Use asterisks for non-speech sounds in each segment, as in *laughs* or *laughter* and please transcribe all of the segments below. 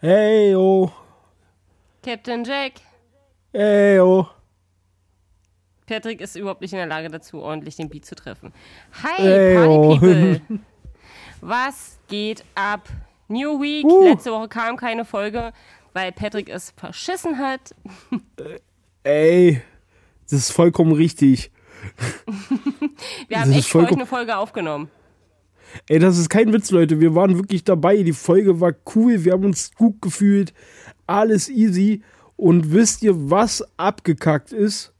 Hey, oh. Captain Jack. Hey, oh. Patrick ist überhaupt nicht in der Lage dazu, ordentlich den Beat zu treffen. Hi, Hey, Party oh. *laughs* People. Was geht ab? New Week. Uh. Letzte Woche kam keine Folge, weil Patrick es verschissen hat. Ey, das ist vollkommen richtig. *laughs* Wir haben Das echt für euch eine Folge aufgenommen. Ey, das ist kein Witz, Leute. Wir waren wirklich dabei. Die Folge war cool. Wir haben uns gut gefühlt. Alles easy. Und wisst ihr, was abgekackt ist?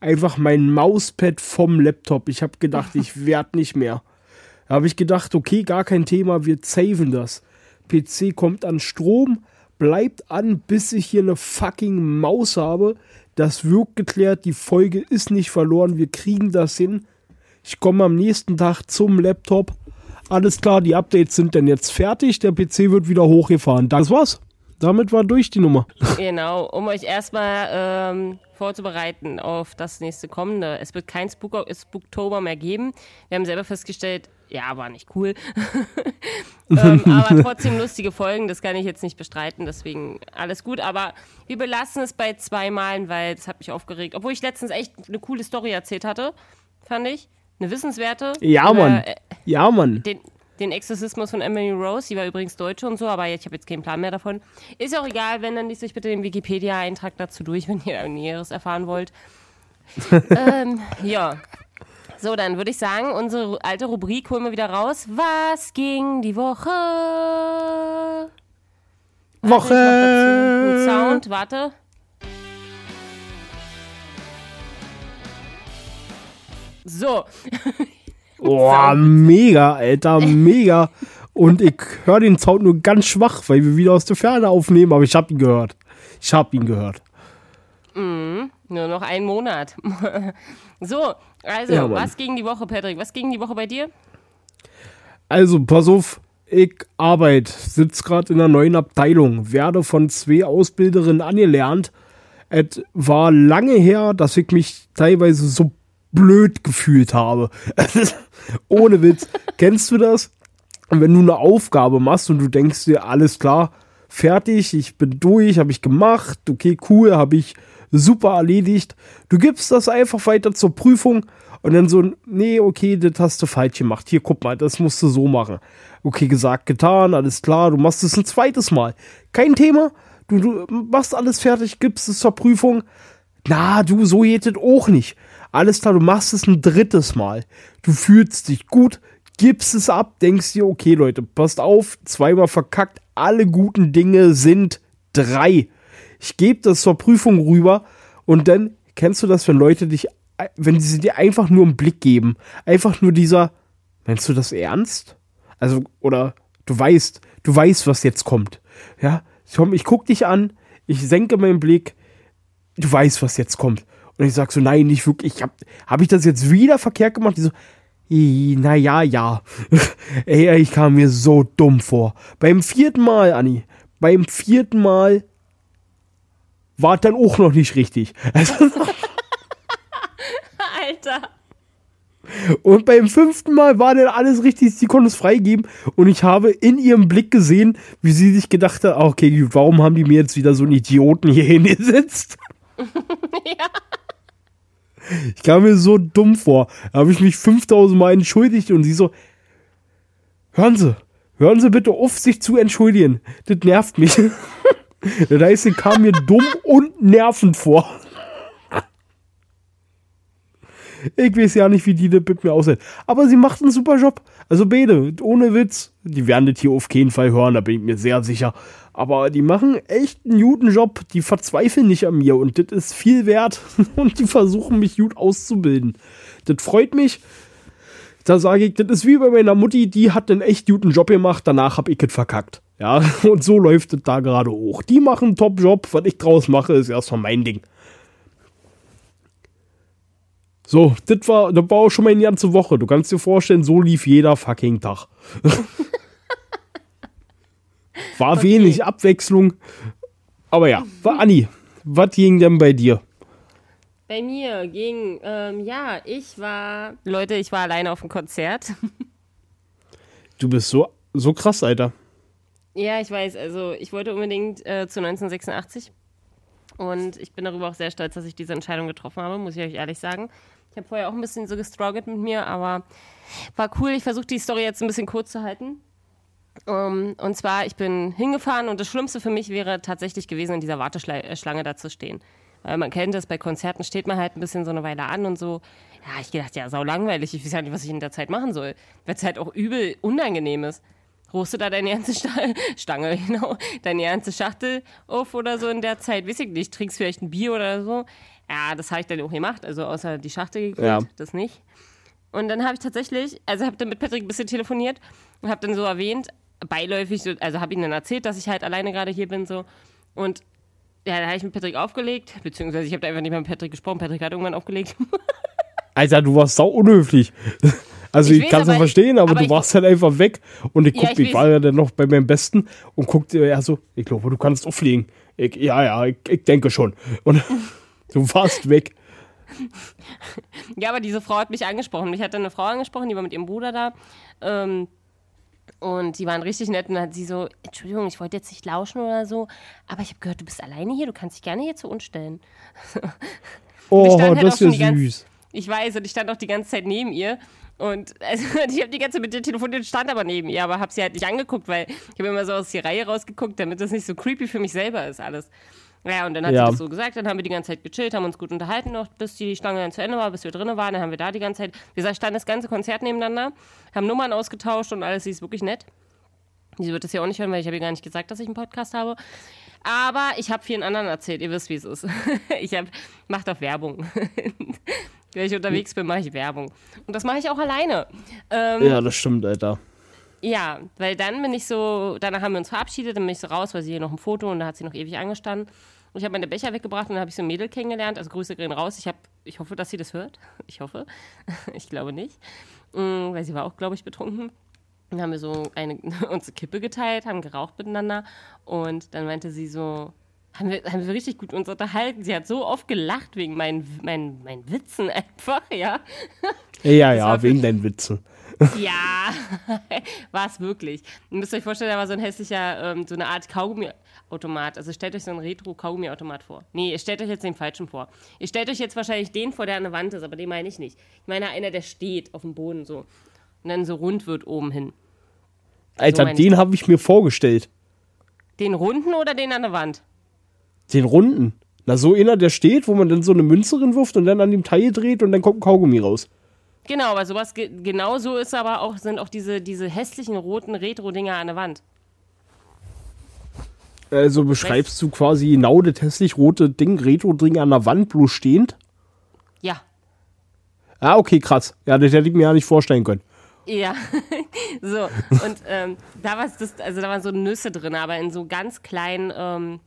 Einfach mein Mauspad vom Laptop. Ich habe gedacht, ich *laughs* werd nicht mehr. Da habe ich gedacht, okay, gar kein Thema, wir saven das. PC kommt an Strom, bleibt an, bis ich hier eine fucking Maus habe. Das wird geklärt, die Folge ist nicht verloren, wir kriegen das hin. Ich komme am nächsten Tag zum Laptop. Alles klar, die Updates sind dann jetzt fertig, der PC wird wieder hochgefahren. Das war's. Damit war durch die Nummer. *laughs* Genau, um euch erstmal ähm, vorzubereiten auf das nächste kommende. Es wird kein Spook Spooktober mehr geben. Wir haben selber festgestellt, ja, war nicht cool. *laughs* ähm, aber *laughs* trotzdem lustige Folgen, das kann ich jetzt nicht bestreiten, deswegen alles gut. Aber wir belassen es bei zwei Malen, weil das hat mich aufgeregt. Obwohl ich letztens echt eine coole Story erzählt hatte, fand ich. Eine wissenswerte. Ja, Mann. äh, Ja, Mann. den, den Exorzismus von Emily Rose, die war übrigens Deutsche und so, aber ich habe jetzt keinen Plan mehr davon. Ist auch egal, wenn dann liest euch bitte den Wikipedia-Eintrag dazu durch, *laughs* wenn ihr Näheres erfahren wollt. *laughs* ähm, ja. So, dann würde ich sagen, unsere alte Rubrik holen wir wieder raus. Was ging die Woche? Warte, Woche. Sound, warte. So, *laughs* Boah, mega, Alter, mega. Und ich höre den Sound nur ganz schwach, weil wir wieder aus der Ferne aufnehmen, aber ich habe ihn gehört. Ich habe ihn gehört. nur noch einen Monat. *laughs* so, also, Ja, was ging die Woche, Patrick? Was ging die Woche bei dir? Also, pass auf, ich arbeite, sitze gerade in einer neuen Abteilung, werde von zwei Ausbilderinnen angelernt. Es war lange her, dass ich mich teilweise so blöd gefühlt habe. *laughs* Ohne Witz. Kennst du das? Wenn du eine Aufgabe machst und du denkst dir, alles klar, fertig, ich bin durch, habe ich gemacht, okay, cool, habe ich super erledigt. Du gibst das einfach weiter zur Prüfung und dann so, nee, okay, das hast du falsch gemacht. Hier, guck mal, das musst du so machen. Okay, gesagt, getan, alles klar, du machst es ein zweites Mal. Kein Thema, du, du machst alles fertig, gibst es zur Prüfung. Na, du, so geht es auch nicht. Alles klar, du machst es ein drittes Mal. Du fühlst dich gut, gibst es ab, denkst dir, okay, Leute, passt auf, zweimal verkackt, alle guten Dinge sind drei. Ich gebe das zur Prüfung rüber und dann kennst du das, wenn Leute dich, wenn sie dir einfach nur einen Blick geben, einfach nur dieser, meinst du das ernst? Also, oder du weißt, du weißt, was jetzt kommt. Ja, ich guck dich an, ich senke meinen Blick, du weißt, was jetzt kommt. Und ich sag so, nein, nicht wirklich. Hab, hab ich das jetzt wieder verkehrt gemacht? Die so, "I, na ja, ja. *laughs* Ey, ich kam mir so dumm vor. Beim vierten Mal, Anni, beim vierten Mal war es dann auch noch nicht richtig. Also, *laughs* Alter. und beim fünften Mal war dann alles richtig, sie konnte es freigeben. Und ich habe in ihrem Blick gesehen, wie sie sich gedacht hat, ah, okay, warum haben die mir jetzt wieder so einen Idioten hier *laughs* hingesetzt? Ja. Ich kam mir so dumm vor. Da habe ich mich 5000 Mal entschuldigt und sie so, hören Sie, hören Sie bitte auf, sich zu entschuldigen. Das nervt mich. *laughs* das heißt, sie kam mir dumm und nervend vor. Ich weiß ja nicht, wie die das mit mir aussehen. Aber sie macht einen super Job. Also beide, ohne Witz. Die werden das hier auf keinen Fall hören, da bin ich mir sehr sicher. Aber die machen echt einen guten Job. Die verzweifeln nicht an mir und das ist viel wert. *laughs* Und die versuchen mich gut auszubilden. Das freut mich. Da sage ich, das ist wie bei meiner Mutti, die hat einen echt guten Job gemacht, danach hab ich es verkackt. Ja, *laughs* und so läuft es da gerade hoch. Die machen einen Top-Job, was ich draus mache, ist erstmal mein Ding. So, das war, das war auch schon mal eine ganze Woche. Du kannst dir vorstellen, so lief jeder fucking Tag. *laughs* war wenig Abwechslung. Aber ja, war Anni, was ging denn bei dir? Bei mir ging, ähm, ja, ich war, Leute, ich war alleine auf dem Konzert. *laughs* Du bist so, so krass, Alter. Ja, ich weiß. Also ich wollte unbedingt äh, zu 1986 und ich bin darüber auch sehr stolz, dass ich diese Entscheidung getroffen habe, muss ich euch ehrlich sagen. Ich habe vorher auch ein bisschen so gestruggelt mit mir, aber war cool. Ich versuche die Story jetzt ein bisschen kurz zu halten. Um, und zwar, ich bin hingefahren und das Schlimmste für mich wäre tatsächlich gewesen, in dieser Warteschlange da zu stehen. Weil man kennt das, bei Konzerten steht man halt ein bisschen so eine Weile an und so. Ja, ich gedacht, ja, sau langweilig. Ich weiß ja nicht, was ich in der Zeit machen soll. Weil es halt auch übel unangenehm ist. Ruhst du da deine ganze *laughs* Stange, Stange, *laughs* genau, deine ganze Schachtel auf oder so in der Zeit? Weiß ich nicht, trinkst vielleicht ein Bier oder so. Ja, das habe ich dann auch gemacht, also außer die Schachtel gekriegt, ja. das nicht. Und dann habe ich tatsächlich, also habe dann mit Patrick ein bisschen telefoniert und habe dann so erwähnt, beiläufig, also habe ihm dann erzählt, dass ich halt alleine gerade hier bin so. Und ja, da habe ich mit Patrick aufgelegt, beziehungsweise ich habe da einfach nicht mehr mit Patrick gesprochen. Patrick hat irgendwann aufgelegt. *laughs* Alter, du warst sau unhöflich. *laughs* Also ich, ich kann es ja verstehen, aber, aber du warst halt einfach weg und ich guck, ja, ich, ich war ja dann noch bei meinem Besten und guckte ja so, ich glaube, du kannst auffliegen. Ich, ja, ja, ich, ich denke schon. Und *laughs* du warst weg. Ja, aber diese Frau hat mich angesprochen. Ich hatte eine Frau angesprochen, die war mit ihrem Bruder da. Ähm, und die waren richtig nett und dann hat sie so, Entschuldigung, ich wollte jetzt nicht lauschen oder so, aber ich habe gehört, du bist alleine hier, du kannst dich gerne hier zu uns stellen. *laughs* oh, halt das ist ja süß. ich weiß, und ich stand auch die ganze Zeit neben ihr. Und *laughs* also, ich habe die ganze Zeit mit ihr telefoniert, stand aber neben ihr, aber habe sie halt nicht angeguckt, weil ich habe immer so aus der Reihe rausgeguckt, damit das nicht so creepy für mich selber ist alles. Ja, und dann hat ja. sie das so gesagt, dann haben wir die ganze Zeit gechillt, haben uns gut unterhalten noch, bis die Schlange dann zu Ende war, bis wir drinnen waren, dann haben wir da die ganze Zeit, wie gesagt, standen das ganze Konzert nebeneinander, haben Nummern ausgetauscht und alles, sie ist wirklich nett. Sie wird das ja auch nicht hören, weil ich habe ihr gar nicht gesagt, dass ich einen Podcast habe. Aber ich habe vielen anderen erzählt, ihr wisst, wie es ist. *laughs* ich habe, macht doch Werbung. *laughs* Wenn ich unterwegs bin, mache ich Werbung. Und das mache ich auch alleine. Ähm, ja, das stimmt, Alter. Ja, weil dann bin ich so, danach haben wir uns verabschiedet, dann bin ich so raus, weil sie hier noch ein Foto und da hat sie noch ewig angestanden. Und ich habe meine Becher weggebracht und dann habe ich so ein Mädel kennengelernt. Also Grüße gehen raus. Ich, hab, ich hoffe, dass sie das hört. *laughs* Ich hoffe. *laughs* ich glaube nicht. Mm, weil sie war auch, glaube ich, betrunken. Dann haben wir so eine, *laughs* unsere Kippe geteilt, haben geraucht miteinander. Und dann meinte sie so, haben wir, haben wir richtig gut uns unterhalten. Sie hat so oft gelacht wegen meinen, meinen, meinen Witzen einfach, ja. Ja, ja, wegen deinen Witzen. Ja, *laughs* war es wirklich. Ihr müsst euch vorstellen, da war so ein hässlicher, ähm, so eine Art Kaugummi-Automat. Also stellt euch so einen Retro-Kaugummi-Automat vor. Nee, ihr stellt euch jetzt den falschen vor. Ihr stellt euch jetzt wahrscheinlich den vor, der an der Wand ist, aber den meine ich nicht. Ich meine einer, der steht auf dem Boden so. Und dann so rund wird oben hin. Alter, so den habe ich mir vorgestellt. Den runden oder den an der Wand? Den runden. Na, so einer, der steht, wo man dann so eine Münze wirft und dann an dem Teil dreht und dann kommt ein Kaugummi raus. Genau, aber sowas ge genau so ist aber auch, sind auch diese, diese hässlichen roten Retro-Dinger an der Wand. Also beschreibst du quasi genau das hässlich rote Ding, Retro-Ding an der Wand, bloß stehend? Ja. Ah, okay, krass. Ja, das hätte ich mir ja nicht vorstellen können. Ja, *laughs* so. Und ähm, da das, also da waren so Nüsse drin, aber in so ganz kleinen ähm,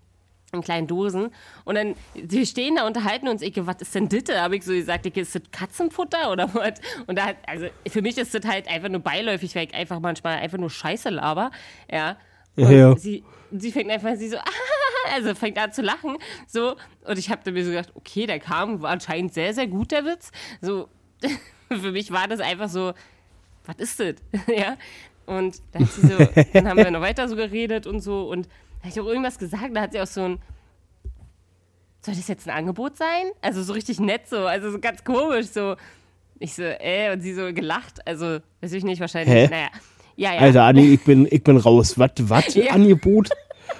in kleinen Dosen. Und dann, wir stehen da, unterhalten uns, ich, was ist denn das? Habe ich so gesagt, ich, ist das Katzenfutter oder was? Und da hat, also für mich ist das halt einfach nur beiläufig, weil ich einfach manchmal einfach nur Scheiße laber. Ja. Und ja. Sie, sie fängt einfach, sie so, *laughs* also fängt an zu lachen. So. Und ich habe mir so gedacht, okay, der kam, war anscheinend sehr, sehr gut, der Witz. So, *laughs* für mich war das einfach so, was ist das? *laughs* ja. Und dann, so, dann haben wir noch weiter so geredet und so. Und habe ich auch irgendwas gesagt? Da hat sie auch so ein. Soll das jetzt ein Angebot sein? Also so richtig nett so, also so ganz komisch so. Ich so, äh, und sie so gelacht. Also, weiß ich nicht, wahrscheinlich. Hä? Naja. Ja, ja. Alter, Anni, ich bin, ich bin raus. Was, was, *laughs* ja. Angebot?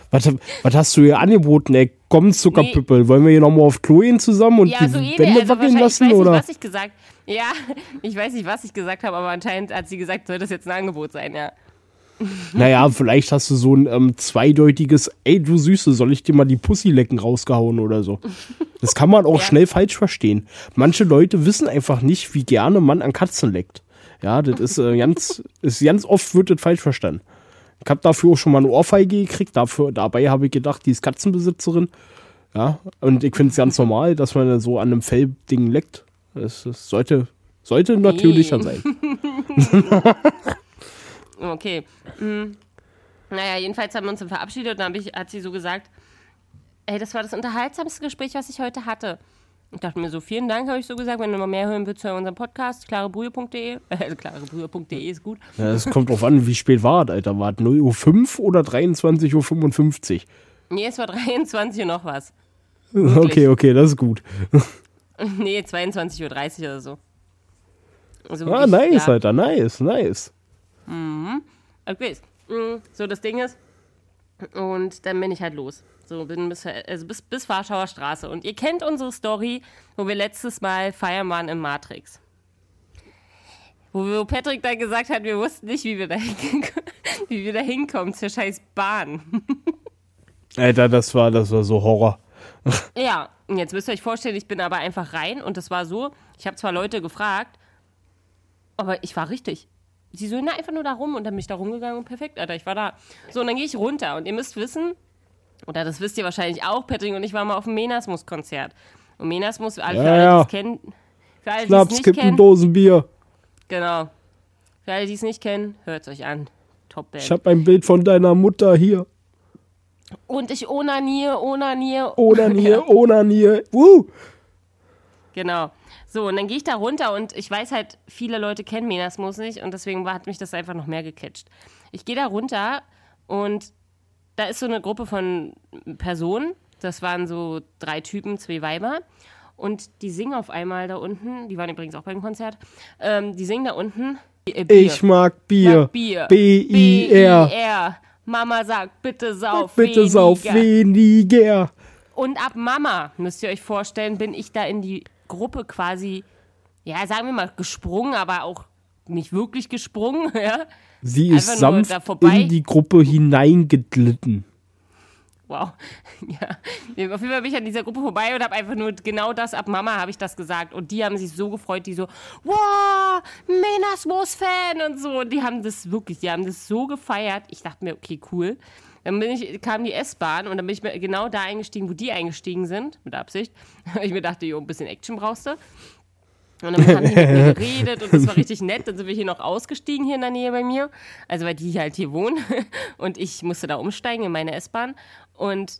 Was, was hast du hier angeboten, ey? Komm, Zuckerpüppel. Nee. Wollen wir hier nochmal auf Klo gehen zusammen und ja, die so Wände also wackeln lassen? Ich weiß oder? nicht, was ich gesagt Ja, *laughs* ich weiß nicht, was ich gesagt habe, aber anscheinend hat sie gesagt, soll das jetzt ein Angebot sein, ja. Naja, vielleicht hast du so ein ähm, zweideutiges, ey du Süße, soll ich dir mal die Pussy lecken rausgehauen oder so. Das kann man auch ja. schnell falsch verstehen. Manche Leute wissen einfach nicht, wie gerne man an Katzen leckt. Ja, das ist äh, ganz, *laughs* ist ganz oft wird das falsch verstanden. Ich habe dafür auch schon mal eine Ohrfeige gekriegt. Dafür, dabei habe ich gedacht, die ist Katzenbesitzerin. Ja, und ich finde es ganz normal, dass man so an einem Fellding leckt. Das, das sollte, sollte natürlicher sein. *laughs* *laughs* Okay. Mhm. Naja, jedenfalls haben wir uns dann verabschiedet und dann ich, hat sie so gesagt, ey, das war das unterhaltsamste Gespräch, was ich heute hatte. Ich dachte mir so, vielen Dank, habe ich so gesagt. Wenn du mal mehr hören willst, hör unseren Podcast, klarebrühe.de. *laughs* Also klarebrühe.de ist gut. Ja, es kommt drauf an, wie spät war es, Alter. War es 0.05 Uhr oder 23.55 Uhr? Nee, es war 23 Uhr noch was. *laughs* Okay, okay, das ist gut. *laughs* Nee, 22.30 Uhr oder so. Also Ah, wirklich, nice, ja. Alter, nice, nice. Okay, mm, so das Ding ist. Und dann bin ich halt los. So bin bis, also bis, bis Warschauer Straße. Und ihr kennt unsere Story, wo wir letztes Mal feiern waren im Matrix. Wo, Patrick dann gesagt hat, wir wussten nicht, wie wir da, *laughs* hin, wie wir da hinkommen zur scheiß Bahn. *laughs* Alter, das war, das war so Horror. *laughs* Ja, und jetzt müsst ihr euch vorstellen, ich bin aber einfach rein und das war so, ich habe zwar Leute gefragt, aber ich war richtig. Sie so, na, einfach nur da rum und dann bin ich da rumgegangen und perfekt, Alter, ich war da. So, und dann gehe ich runter und ihr müsst wissen, oder das wisst ihr wahrscheinlich auch, Patrick und ich waren mal auf dem Menasmus-Konzert. Und Menasmus, für alle, Ja, alle ja. die es kennen, für alle, die es nicht kennen, Dose Bier. genau. Für alle, die es nicht kennen, hört es euch an. Top Band. Ich hab ein Bild von deiner Mutter hier. Und ich onaniere, onaniere, Oder Nier, *laughs* oder Nier. Woo! Genau. So, und dann gehe ich da runter und ich weiß halt, viele Leute kennen Menasmus nicht und deswegen war- hat mich das einfach noch mehr gecatcht. Ich gehe da runter und da ist so eine Gruppe von Personen. Das waren so drei Typen, zwei Weiber. Und die singen auf einmal da unten, die waren übrigens auch beim Konzert, ähm, die singen da unten. äh. Ich mag Bier. Mag Bier. B-I-R. B-I-R. Mama sagt, bitte sauf Bitte weniger. sauf weniger. Und ab Mama, müsst ihr euch vorstellen, bin ich da in die Gruppe quasi, ja, sagen wir mal, gesprungen, aber auch nicht wirklich gesprungen, *laughs* ja. Sie ist Einfach sanft da vorbei. in die Gruppe hineingeglitten. Wow. *laughs* Ja. Auf jeden Fall bin ich an dieser Gruppe vorbei und habe einfach nur genau das, ab Mama habe ich das gesagt. Und die haben sich so gefreut, die so, wow, Menasmus-Fan und so. Und die haben das wirklich, die haben das so gefeiert. Ich dachte mir, okay, cool. Dann bin ich, kam die S-Bahn und dann bin ich mir genau da eingestiegen, wo die eingestiegen sind, mit Absicht. *laughs* Ich mir dachte, jo, ein bisschen Action brauchst du. Und dann haben die mit mir *laughs* geredet und das war richtig nett. Dann sind wir hier noch ausgestiegen hier in der Nähe bei mir. Also weil die halt hier wohnen. *laughs* Und ich musste da umsteigen in meine S-Bahn. Und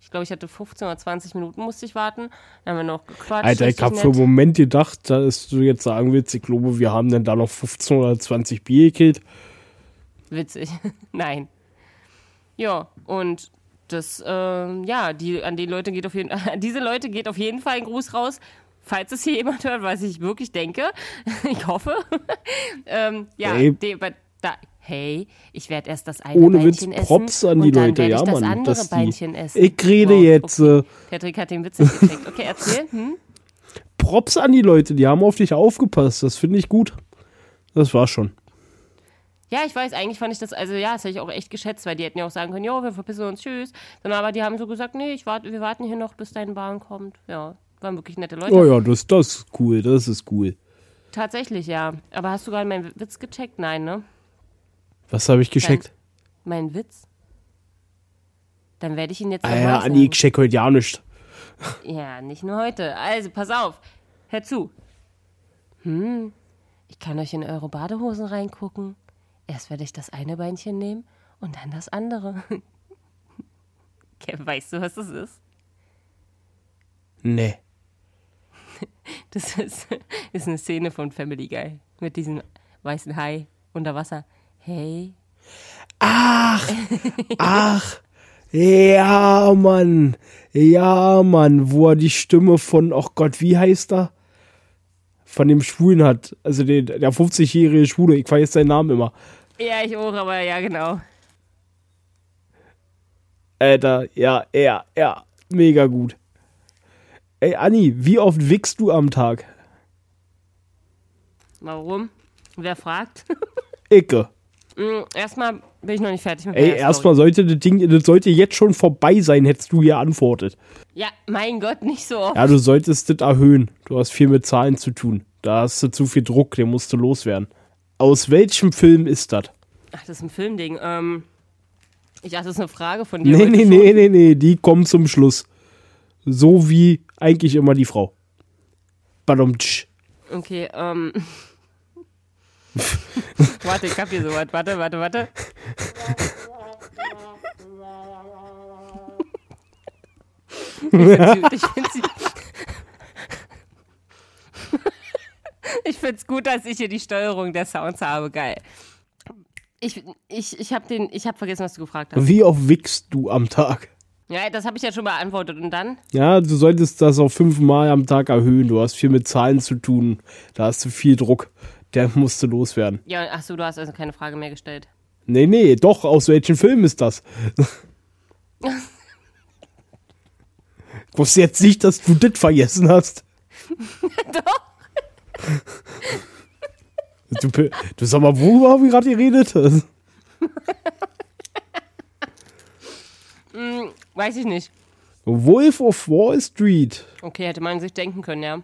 ich glaube, ich hatte 15 oder 20 Minuten musste ich warten. Dann haben wir noch gequatscht. Alter, ich richtig hab für einen. Moment gedacht, dass du jetzt sagen willst, ich glaube, wir haben dann da noch 15 oder 20 Bier gekillt. Witzig. Nein. Ja, und das, ähm, ja, die, an den Leute geht auf jeden *laughs* an diese Leute geht auf jeden Fall ein Gruß raus. Falls es hier jemand hört, was ich wirklich denke. *laughs* ich hoffe. *laughs* ähm, ja, Ey. die, aber da, hey, ich werde erst das eine Ohne Witz, Beinchen essen. Props an die und dann Leute, werd ja, ich das Mann. andere dass die, Beinchen essen. ich rede Wow, jetzt. Okay. Äh, Patrick hat den Witz nicht gecheckt. Okay, erzähl. Hm? Props an die Leute, die haben auf dich aufgepasst. Das finde ich gut. Das war schon. Ja, ich weiß, eigentlich fand ich das, also ja, das hätte ich auch echt geschätzt, weil die hätten ja auch sagen können, jo, wir verpissen uns, tschüss. Sondern aber die haben so gesagt, nee, ich warte, wir warten hier noch, bis deine Bahn kommt. Ja, waren wirklich nette Leute. Oh ja, das, das ist cool. Das ist cool. Tatsächlich, ja. Aber hast du gerade meinen Witz gecheckt? Nein, ne? Was habe ich gescheckt? Mein Witz? Dann werde ich ihn jetzt Ah ja. Anni, ich check heute ja nicht. Ja, nicht nur heute. Also, pass auf. Hör zu. Hm, ich kann euch in eure Badehosen reingucken. Erst werde ich das eine Beinchen nehmen und dann das andere. *laughs* Okay, weißt du, was das ist? Nee. *laughs* Das ist, ist eine Szene von Family Guy. Mit diesem weißen Hai unter Wasser. Hey. Ach, ach. Ja, Mann. Ja, Mann. Wo er die Stimme von, oh Gott, wie heißt er? Von dem Schwulen hat. Also den, der 50-jährige Schwule. Ich weiß seinen Namen immer. Ja, ich auch, aber ja, genau. Alter, ja, ja, ja. Mega gut. Ey, Anni, wie oft wickst du am Tag? Warum? Wer fragt? *laughs* Icke. Mm, Erstmal bin ich noch nicht fertig mit Ey, erstmal sollte das Ding, das sollte jetzt schon vorbei sein, hättest du hier antwortet. Ja, mein Gott, nicht so oft. Ja, du solltest das erhöhen. Du hast viel mit Zahlen zu tun. Da hast du zu viel Druck, den musst du loswerden. Aus welchem Film ist das? Ach, das ist ein Filmding. Ähm, ich dachte, das ist eine Frage von dir. Nee, nee, schon. nee, nee, nee, die kommen zum Schluss. So wie eigentlich immer die Frau. Badumtsch. Okay, ähm. *laughs* warte, ich hab hier sowas. Warte, warte, warte. *laughs* Ich find sie, ich find sie, find's gut, dass ich hier die Steuerung der Sounds habe. Geil. Ich, ich, ich habe den, ich habe vergessen, was du gefragt hast. Wie oft wickst du am Tag? Ja, das habe ich ja schon beantwortet. Und dann? Ja, du solltest das auf fünfmal am Tag erhöhen. Du hast viel mit Zahlen zu tun. Da hast du viel Druck. Der musste loswerden. Ja, ach so, du hast also keine Frage mehr gestellt. Nee, nee, doch, aus welchem Film ist das? *laughs* Ich wusste jetzt nicht, dass du das vergessen hast. *laughs* Doch. Du, du sag mal, worüber haben wir gerade geredet? Hm, weiß ich nicht. Wolf of Wall Street. Okay, hätte man sich denken können, ja.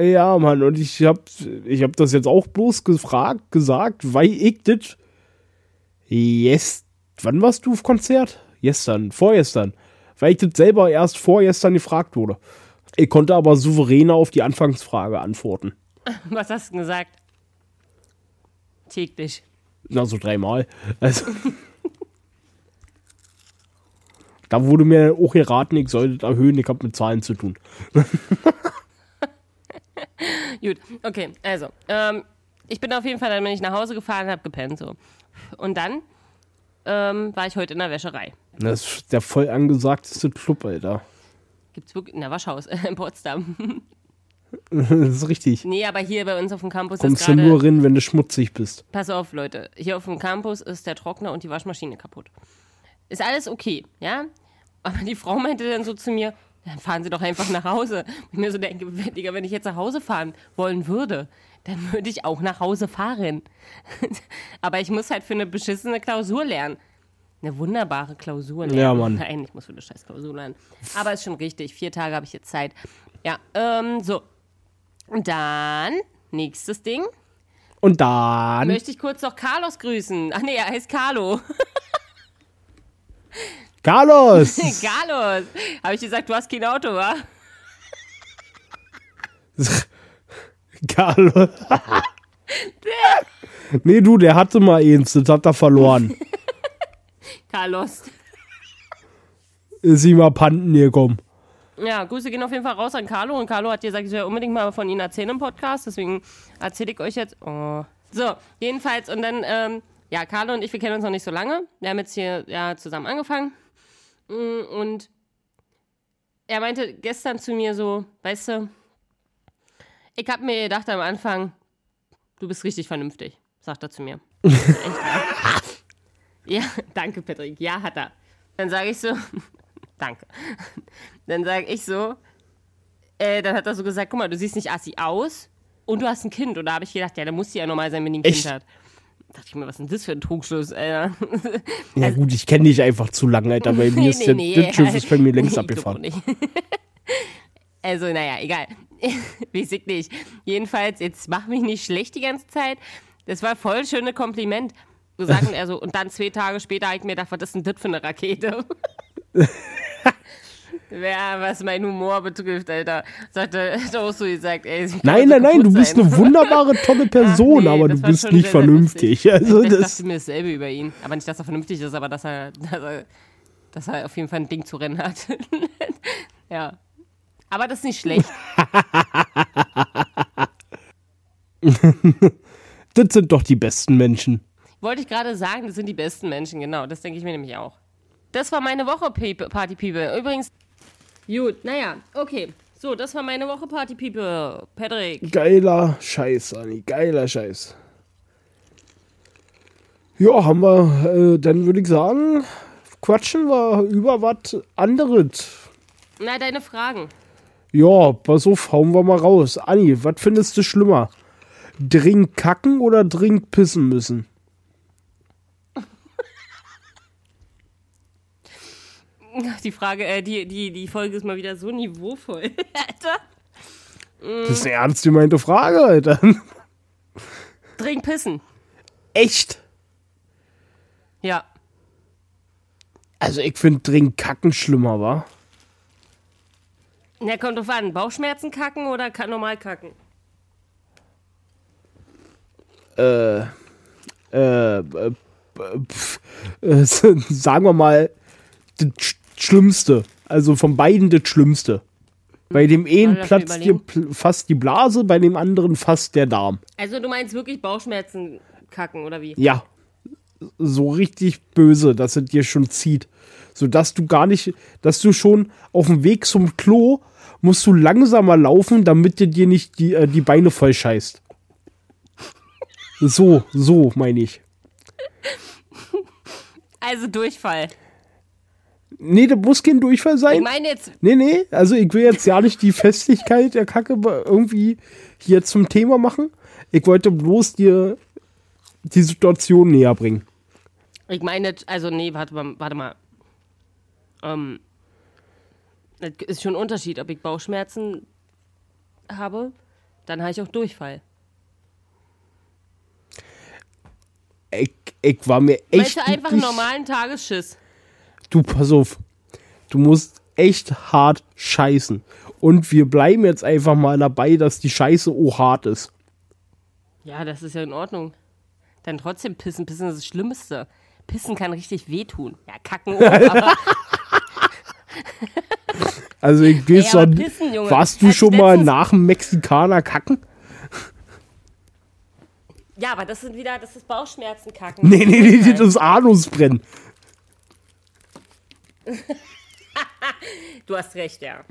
Ja, Mann, und ich hab, ich hab das jetzt auch bloß gefragt, gesagt, weil ich das. Yes. Wann warst du auf Konzert? Gestern, vorgestern. Weil ich das selber erst vorgestern gefragt wurde. Ich konnte aber souveräner auf die Anfangsfrage antworten. *laughs* Was hast du denn gesagt? Täglich. Na, so dreimal. Also. da wurde mir auch geraten, ich sollte erhöhen, ich habe mit Zahlen zu tun. *laughs* Gut, okay, also, ähm, ich bin auf jeden Fall, dann bin ich nach Hause gefahren habe gepennt, so. Und dann ähm, war ich heute in der Wäscherei. Das ist der voll angesagteste Club, Alter. Gibt's wirklich, na, Waschhaus, *laughs* in Potsdam. *laughs* Das ist richtig. nee, aber hier bei uns auf dem Campus Kommst ist du gerade, nur rein, wenn du schmutzig bist. pass auf, Leute, hier auf dem Campus ist der Trockner und die Waschmaschine kaputt. Ist alles okay, ja? Aber die Frau meinte dann so zu mir, dann fahren Sie doch einfach nach Hause. Und ich mir so denke, Digga, wenn ich jetzt nach Hause fahren wollen würde, dann würde ich auch nach Hause fahren. *laughs* Aber ich muss halt für eine beschissene Klausur lernen. Eine wunderbare Klausur lernen. Ja, Mann. Nein, ich muss für eine scheiß Klausur lernen. Aber ist schon richtig. Vier Tage habe ich jetzt Zeit. Ja, ähm, so. Und dann, nächstes Ding. Und dann. Möchte ich kurz noch Carlos grüßen. Ach nee, er heißt Carlo. *laughs* Carlos! *laughs* Carlos! Habe ich gesagt, du hast kein Auto, wa? *laughs* Carlos. nee, du, der hatte mal eins, das hat er verloren. Carlos. Ist ihm abhanden gekommen. Ja, Grüße gehen auf jeden Fall raus an Carlo. Und Carlo hat gesagt, ich soll unbedingt mal von Ihnen erzählen im Podcast. Deswegen erzähle ich euch jetzt. Oh. So, jedenfalls. Und dann, ähm, ja, Carlo und ich, wir kennen uns noch nicht so lange. Wir haben jetzt hier ja zusammen angefangen. Mm, Und er meinte gestern zu mir so, weißt du, ich habe mir gedacht am Anfang, du bist richtig vernünftig, sagt er zu mir. *laughs* Echt, ja? ja, danke, Patrick. Ja, hat er. Dann sage ich so, danke. Dann sage ich so, äh, dann hat er so gesagt, guck mal, du siehst nicht assi aus und du hast ein Kind. Und da habe ich gedacht, ja, dann muss die ja normal sein, wenn die ein Echt? Kind hat. Da dachte ich mir, was ist denn das für ein Trugschluss, Alter? Ja gut, ich kenne dich einfach zu lange, Alter. Bei *laughs* mir ist der, das Schiff ist bei mir längst Nee, abgefahren. *laughs* Also, naja, egal. *laughs* Weiß ich nicht. Jedenfalls, jetzt mach mich nicht schlecht die ganze Zeit. Das war voll schöne Kompliment. So sagen er so, und dann zwei Tage später habe ich mir gedacht, was ist denn das für eine Rakete? *laughs* Ja, was mein Humor betrifft, Alter. Sagte, *laughs* so gesagt, ey. Nein, nein, nein, du bist sein. eine wunderbare, *laughs* tolle Person, nee, aber du bist nicht vernünftig. Also Ich das, dachte mir dasselbe über ihn. Aber nicht, dass er vernünftig ist, aber dass er, dass er, dass er auf jeden Fall ein Ding zu rennen hat. ja. Aber das ist nicht schlecht. das sind doch die besten Menschen. Wollte ich gerade sagen, das sind die besten Menschen, genau. Das denke ich mir nämlich auch. Das war meine Woche, Party People. Übrigens, gut, naja, okay. So, das war meine Woche, Party People. Patrick. Geiler Scheiß, Anni, geiler Scheiß. Ja, haben wir, äh, dann würde ich sagen, quatschen wir über was anderes. Na, deine Fragen. Ja, pass auf, hauen wir mal raus. Anni, was findest du schlimmer? Dringend kacken oder dringend pissen müssen? *laughs* Die Frage, äh, die, die, die Folge ist mal wieder so niveauvoll. *laughs* Alter. Das ist eine ernst gemeinte Frage, Alter. *laughs* Dringend pissen. Echt? Ja. Also ich finde dringend kacken schlimmer, wa? Na, kommt drauf an. Bauchschmerzen kacken oder normal kacken? Äh, äh, äh, pf, äh, sagen wir mal, das Schlimmste. Also von beiden das Schlimmste. Bei dem einen mich platzt dir fast die Blase, bei dem anderen fast der Darm. Also du meinst wirklich Bauchschmerzen kacken oder wie? Ja, so richtig böse, dass es dir schon zieht. Sodass du gar nicht, dass du schon auf dem Weg zum Klo musst du langsamer laufen, damit dir dir nicht die, äh, die Beine voll scheißt. So, so meine ich. Also Durchfall. Nee, das muss kein Durchfall Ich sein. meine jetzt, Nee, nee, also ich will jetzt ja nicht die Festigkeit der Kacke irgendwie hier zum Thema machen. Ich wollte bloß dir die Situation näher bringen. ich meine, also nee, warte mal, warte mal. Ähm, es ist schon ein Unterschied, ob ich Bauchschmerzen habe, dann habe ich auch Durchfall. Ich, ich war mir Weißt echt. du, einfach einen normalen Tagesschiss. Du, pass auf. Du musst echt hart scheißen. Und wir bleiben jetzt einfach mal dabei, dass die Scheiße auch hart ist. Ja, das ist ja in Ordnung. Dann trotzdem pissen. Pissen ist das Schlimmste. Pissen kann richtig wehtun. Ja, kacken auch, aber *laughs* Also ich weiß doch, pissen, Junge. warst du schon mal nach dem Mexikaner kacken? ja, aber das sind wieder, das ist Bauchschmerzen kacken. Nee, nee, nee, das ist Anusbrennen. *laughs* Du hast recht, ja.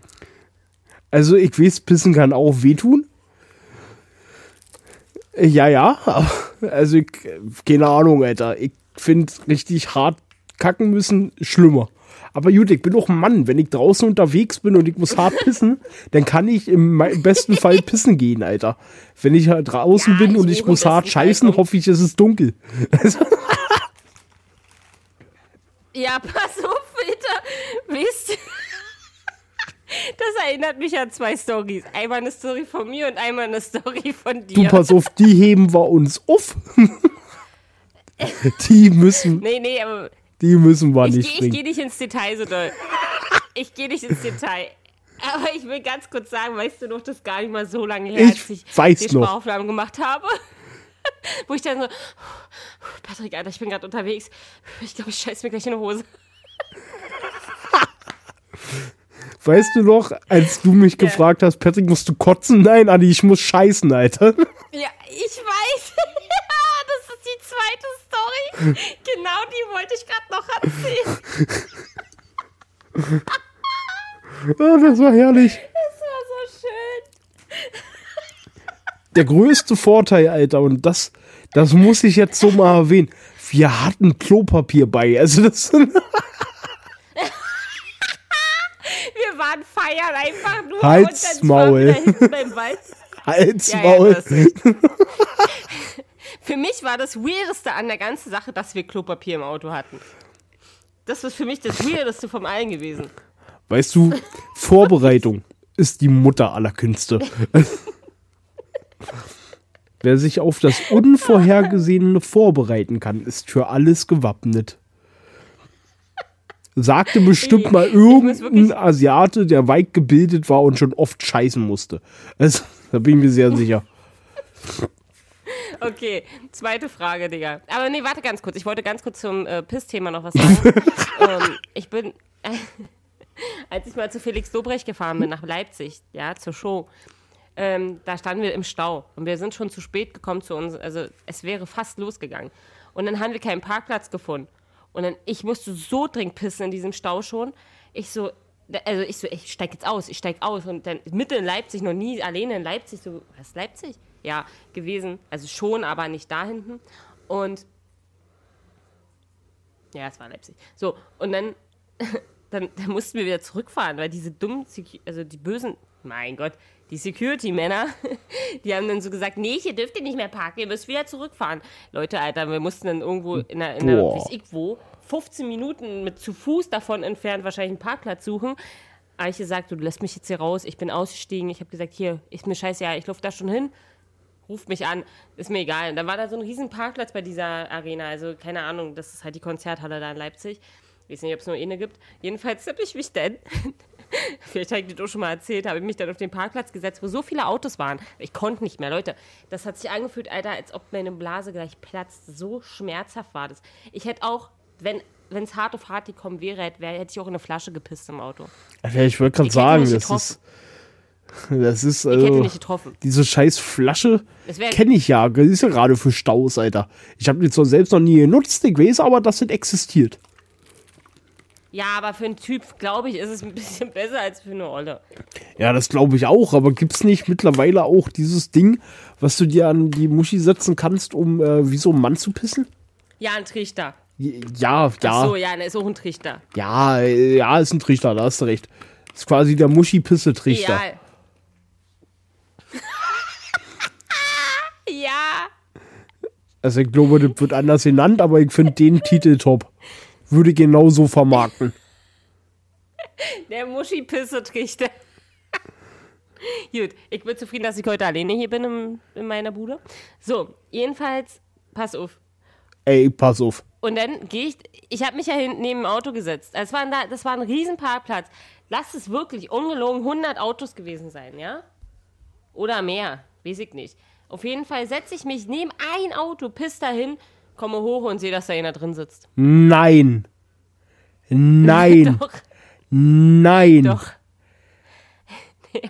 Also ich weiß, Pissen kann auch wehtun. Ja, ja, also ich, keine Ahnung, Alter. Ich finde richtig hart kacken müssen schlimmer. Aber gut, ich bin auch ein Mann. Wenn ich draußen unterwegs bin und ich muss hart pissen, *laughs* dann kann ich im besten Fall pissen gehen, Alter. Wenn ich halt draußen Ja, bin ich und ich muss hart Fall scheißen, hoffe ich, es ist dunkel. *laughs* Ja, pass auf, bitte. Wisst ihr? Das erinnert mich an zwei Stories. Einmal eine Story von mir und einmal eine Story von Du, dir. pass auf, die heben wir uns auf. die müssen, nee, nee, aber die müssen wir ich nicht gehe ich bringen. geh nicht ins Detail so doll. Ich gehe nicht ins Detail. Aber ich will ganz kurz sagen, weißt du noch, das gar nicht mal so lange her, Ich als ich weiß die. Sprachaufnahmen gemacht habe. Wo ich dann so, Patrick, Alter, ich bin gerade unterwegs. Ich glaube, ich scheiß mir gleich in die Hose. Weißt du noch, als du mich gefragt hast, Patrick, musst du kotzen? Nein, Adi, ich muss scheißen, Alter. Ja, ich weiß. *laughs* ja, das ist die zweite Story. Genau die wollte ich gerade noch erzählen. Oh, *laughs* das war herrlich. Das war so schön. Der größte Vorteil, Alter, und das, das muss ich jetzt so mal erwähnen. Wir hatten Klopapier bei. Also das *laughs* Waren feiern einfach nur Halt's Maul. *laughs* Hals, Ja, ja, Maul. recht. *laughs* Für mich war das Weirdeste an der ganzen Sache, dass wir Klopapier im Auto hatten. Das ist für mich das Weirdeste vom allen gewesen. Weißt du, Vorbereitung ist die Mutter aller Künste. *laughs* Wer sich auf das Unvorhergesehene vorbereiten kann, ist für alles gewappnet. Sagte *laughs* bestimmt mal irgendein Asiate, der weit gebildet war und schon oft scheißen musste. Also, *laughs* da bin ich mir sehr sicher. *laughs* Okay, zweite Frage, Digga. Aber nee, warte ganz kurz. Ich wollte ganz kurz zum äh, Piss-Thema noch was sagen. ähm, ich bin, als ich mal zu Felix Dobrecht gefahren bin, nach Leipzig, ja, zur Show, ähm, da standen wir im Stau und wir sind schon zu spät gekommen zu uns. Also es wäre fast losgegangen. Und dann haben wir keinen Parkplatz gefunden. Und dann, ich musste so dringend pissen in diesem Stau schon. Ich so, also ich so, ich steig jetzt aus, ich steig aus. Und dann mitten in Leipzig, noch nie alleine in Leipzig, so, was, Leipzig? Ja, gewesen. Also schon, aber nicht da hinten. Und, ja, es war Leipzig. So, und dann, *laughs* dann, dann mussten wir wieder zurückfahren, weil diese dummen, also die bösen, mein Gott, die Security-Männer, *laughs* die haben dann so gesagt, nee, hier dürft ihr nicht mehr parken, ihr müsst wieder zurückfahren. Leute, Alter, wir mussten dann irgendwo in einer, in Boah. weiß ich wo, 15 Minuten mit zu Fuß davon entfernt wahrscheinlich einen Parkplatz suchen. Aber ich gesagt, du lässt mich jetzt hier raus, ich bin ausgestiegen, ich habe gesagt, hier, ist mir scheiße, ja, ich laufe da schon hin, ruft mich an, ist mir egal. Und dann war da so ein riesen Parkplatz bei dieser Arena, also keine Ahnung, das ist halt die Konzerthalle da in Leipzig. Ich weiß nicht, ob es nur eine gibt. Jedenfalls habe ich mich dann, *laughs* vielleicht habe ich das auch schon mal erzählt, habe ich mich dann auf den Parkplatz gesetzt, wo so viele Autos waren. Ich konnte nicht mehr, Leute. Das hat sich angefühlt, Alter, als ob meine Blase gleich platzt. So schmerzhaft war das. Ich hätte auch, wenn es hart auf hart gekommen wäre, hätte, hätte ich auch in eine Flasche gepisst im Auto. Alter, ich wollte gerade sagen, das getroffen. ist, *laughs* Das ist Ich hätte also, diese scheiß Flasche kenne ich ja. Das ist ja gerade für Staus, Alter. Ich habe die zwar selbst noch nie genutzt, ich weiß aber, dass das existiert. Ja, aber für einen Typ, glaube ich, ist es ein bisschen *laughs* besser als für eine Olle. Ja, das glaube ich auch, aber gibt's nicht mittlerweile auch dieses Ding, was du dir an die Muschi setzen kannst, um äh, wie so ein Mann zu pissen? Ja, ein Trichter. Ja, ja, Ach so, ja, ne, ist auch ein Trichter. ja, äh, ja, ist ein Trichter, da hast du recht. Ist quasi der Muschi-Pisse-Trichter. Ja. *laughs* ja. Also ich glaube, das wird anders genannt, aber ich finde den Titel top. Würde genauso vermarkten. *laughs* Der Muschi-Pisse-Trichter. *laughs* Gut, ich bin zufrieden, dass ich heute alleine hier bin im, in meiner Bude. So, jedenfalls, pass auf. Ey, pass auf. Und dann gehe ich, ich habe mich ja hinten neben dem Auto gesetzt. Das war, ein, da- das war ein riesen Parkplatz. Lass es wirklich ungelogen 100 Autos gewesen sein, ja? Oder mehr, weiß ich nicht. Auf jeden Fall setze ich mich neben ein Auto, piss dahin, komme hoch und sehe, dass da einer drin sitzt. Nein. Nein. *laughs* Doch, Nein. doch. *laughs*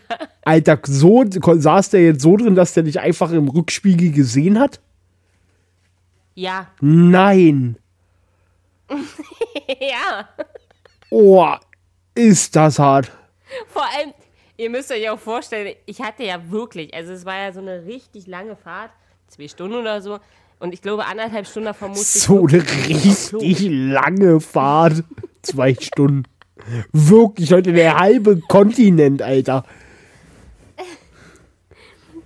Alter, so saß der jetzt so drin, dass der dich einfach im Rückspiegel gesehen hat? Ja, Nein. *laughs* ja. Oh, ist das hart. Vor allem, ihr müsst euch auch vorstellen, ich hatte ja wirklich, also es war ja so eine richtig lange Fahrt, zwei Stunden oder so. Und ich glaube, anderthalb Stunden davon musste ich So eine richtig lange Fahrt. *laughs* Zwei Stunden. Wirklich, heute der halbe Kontinent, Alter.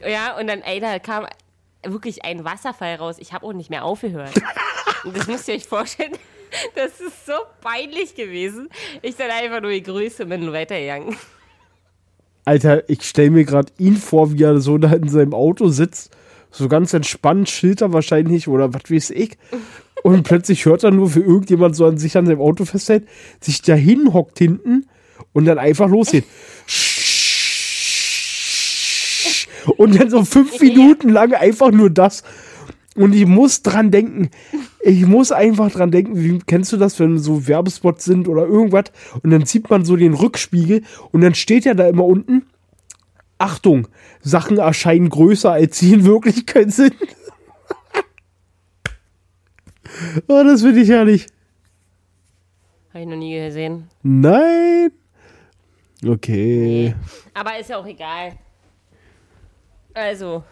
Ja, und dann, ey, da kam wirklich ein Wasserfall raus. Ich habe auch nicht mehr aufgehört. Und *laughs* das müsst ihr euch vorstellen. *laughs* Das ist so peinlich gewesen. Ich dann einfach nur die Grüße bin weitergegangen. Alter, ich stelle mir gerade ihn vor, wie er so da in seinem Auto sitzt. So ganz entspannt, Schilder wahrscheinlich oder was weiß ich. Und plötzlich hört er nur, wie irgendjemand so an sich an seinem Auto festhält, sich dahin hockt hinten und dann einfach losgeht. Und dann so fünf Minuten lang einfach nur das. Und ich muss dran denken, ich muss einfach dran denken, wie kennst du das, wenn so Werbespots sind oder irgendwas und dann sieht man so den Rückspiegel und dann steht ja da immer unten, Achtung, Sachen erscheinen größer, als sie in Wirklichkeit sind. *laughs* oh, das finde ich herrlich. Habe ich noch nie gesehen. Nein. Okay. Aber ist ja auch egal. Also,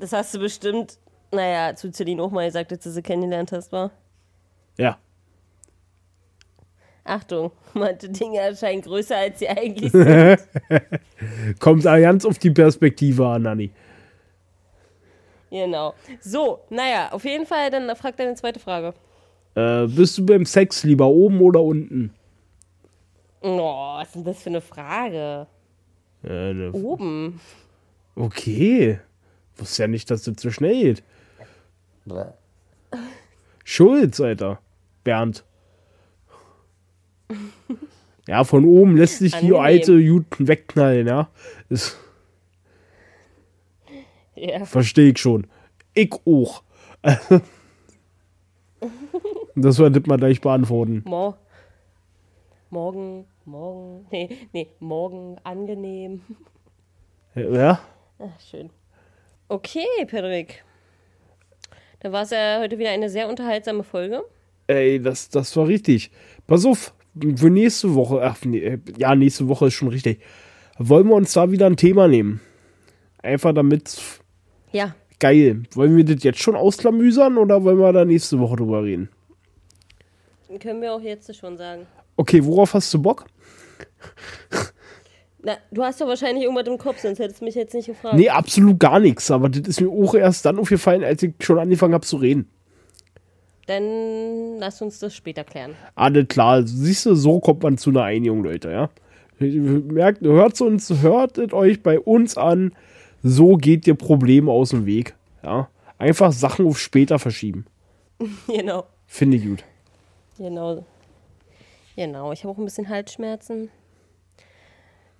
das hast du bestimmt, naja, zu Celine auch mal gesagt, als du sie kennengelernt hast, war. Ja. Achtung, *laughs* manche Dinge erscheinen größer, als sie eigentlich *laughs* sind. Kommt ganz auf die Perspektive an, Anni. genau. So, naja, auf jeden Fall, dann frag deine zweite Frage. Äh, bist du beim Sex lieber oben oder unten? Oh, was ist denn das für eine Frage? Äh, ne- Oben. okay. Wusste ja nicht, dass das so schnell geht. Schulz, Alter. Bernd. Ja, von oben lässt sich die alte Juten wegknallen, ja. Das Ja. verstehe ich schon. Ich auch. *laughs* das wird mal gleich beantworten. Mor morgen, morgen, nee, nee, morgen angenehm. Ja? Ach, schön. Okay, Pedrik. Da war es ja heute wieder eine sehr unterhaltsame Folge. Ey, das, das war richtig. Pass auf, für nächste Woche, ach, nee, ja, nächste Woche ist schon richtig. Wollen wir uns da wieder ein Thema nehmen? Einfach damit, Ja, geil. Wollen wir das jetzt schon ausklamüsern oder wollen wir da nächste Woche drüber reden? können wir auch jetzt schon sagen. Okay, worauf hast du Bock? *laughs* Na, du hast doch wahrscheinlich irgendwas im Kopf, sonst hättest du mich jetzt nicht gefragt. Nee, absolut gar nichts, aber das ist mir auch erst dann aufgefallen, als ich schon angefangen habe zu reden. Dann lass uns das später klären. Alles klar, siehst du, so kommt man zu einer Einigung, Leute, ja. Merkt, hört uns, hört es euch bei uns an, so geht ihr Probleme aus dem Weg, ja. Einfach Sachen auf später verschieben. *laughs* genau. Finde ich gut. Genau. Genau, ich habe auch ein bisschen Halsschmerzen.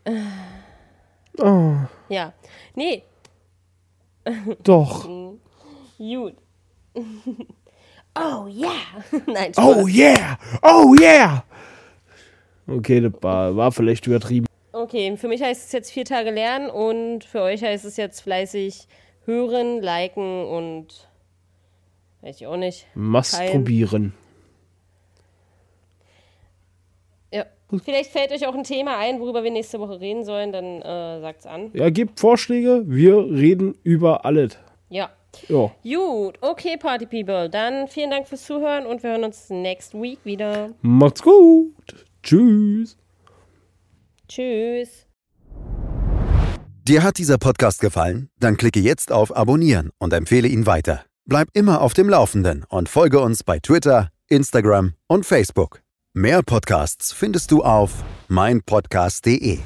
Äh. Oh, Ja. Nee, doch. *laughs* gut. *laughs* oh ja. *laughs* Nein, Oh yeah! Oh yeah! Okay, das war, war vielleicht übertrieben. Okay. Okay, für mich heißt es jetzt vier Tage lernen und für euch heißt es jetzt fleißig hören, liken und weiß ich auch nicht. Masturbieren. Ja. Vielleicht fällt euch auch ein Thema ein, worüber wir nächste Woche reden sollen, dann äh, sagt's an. Ja, gebt Vorschläge, wir reden über alles. Ja. Ja. Gut, okay, Party People. Dann vielen Dank fürs Zuhören und wir hören uns next week wieder. Macht's gut. Tschüss. Tschüss. Dir hat dieser Podcast gefallen? Dann klicke jetzt auf Abonnieren und empfehle ihn weiter. Bleib immer auf dem Laufenden und folge uns bei Twitter, Instagram und Facebook. Mehr Podcasts findest du auf meinpodcast.de.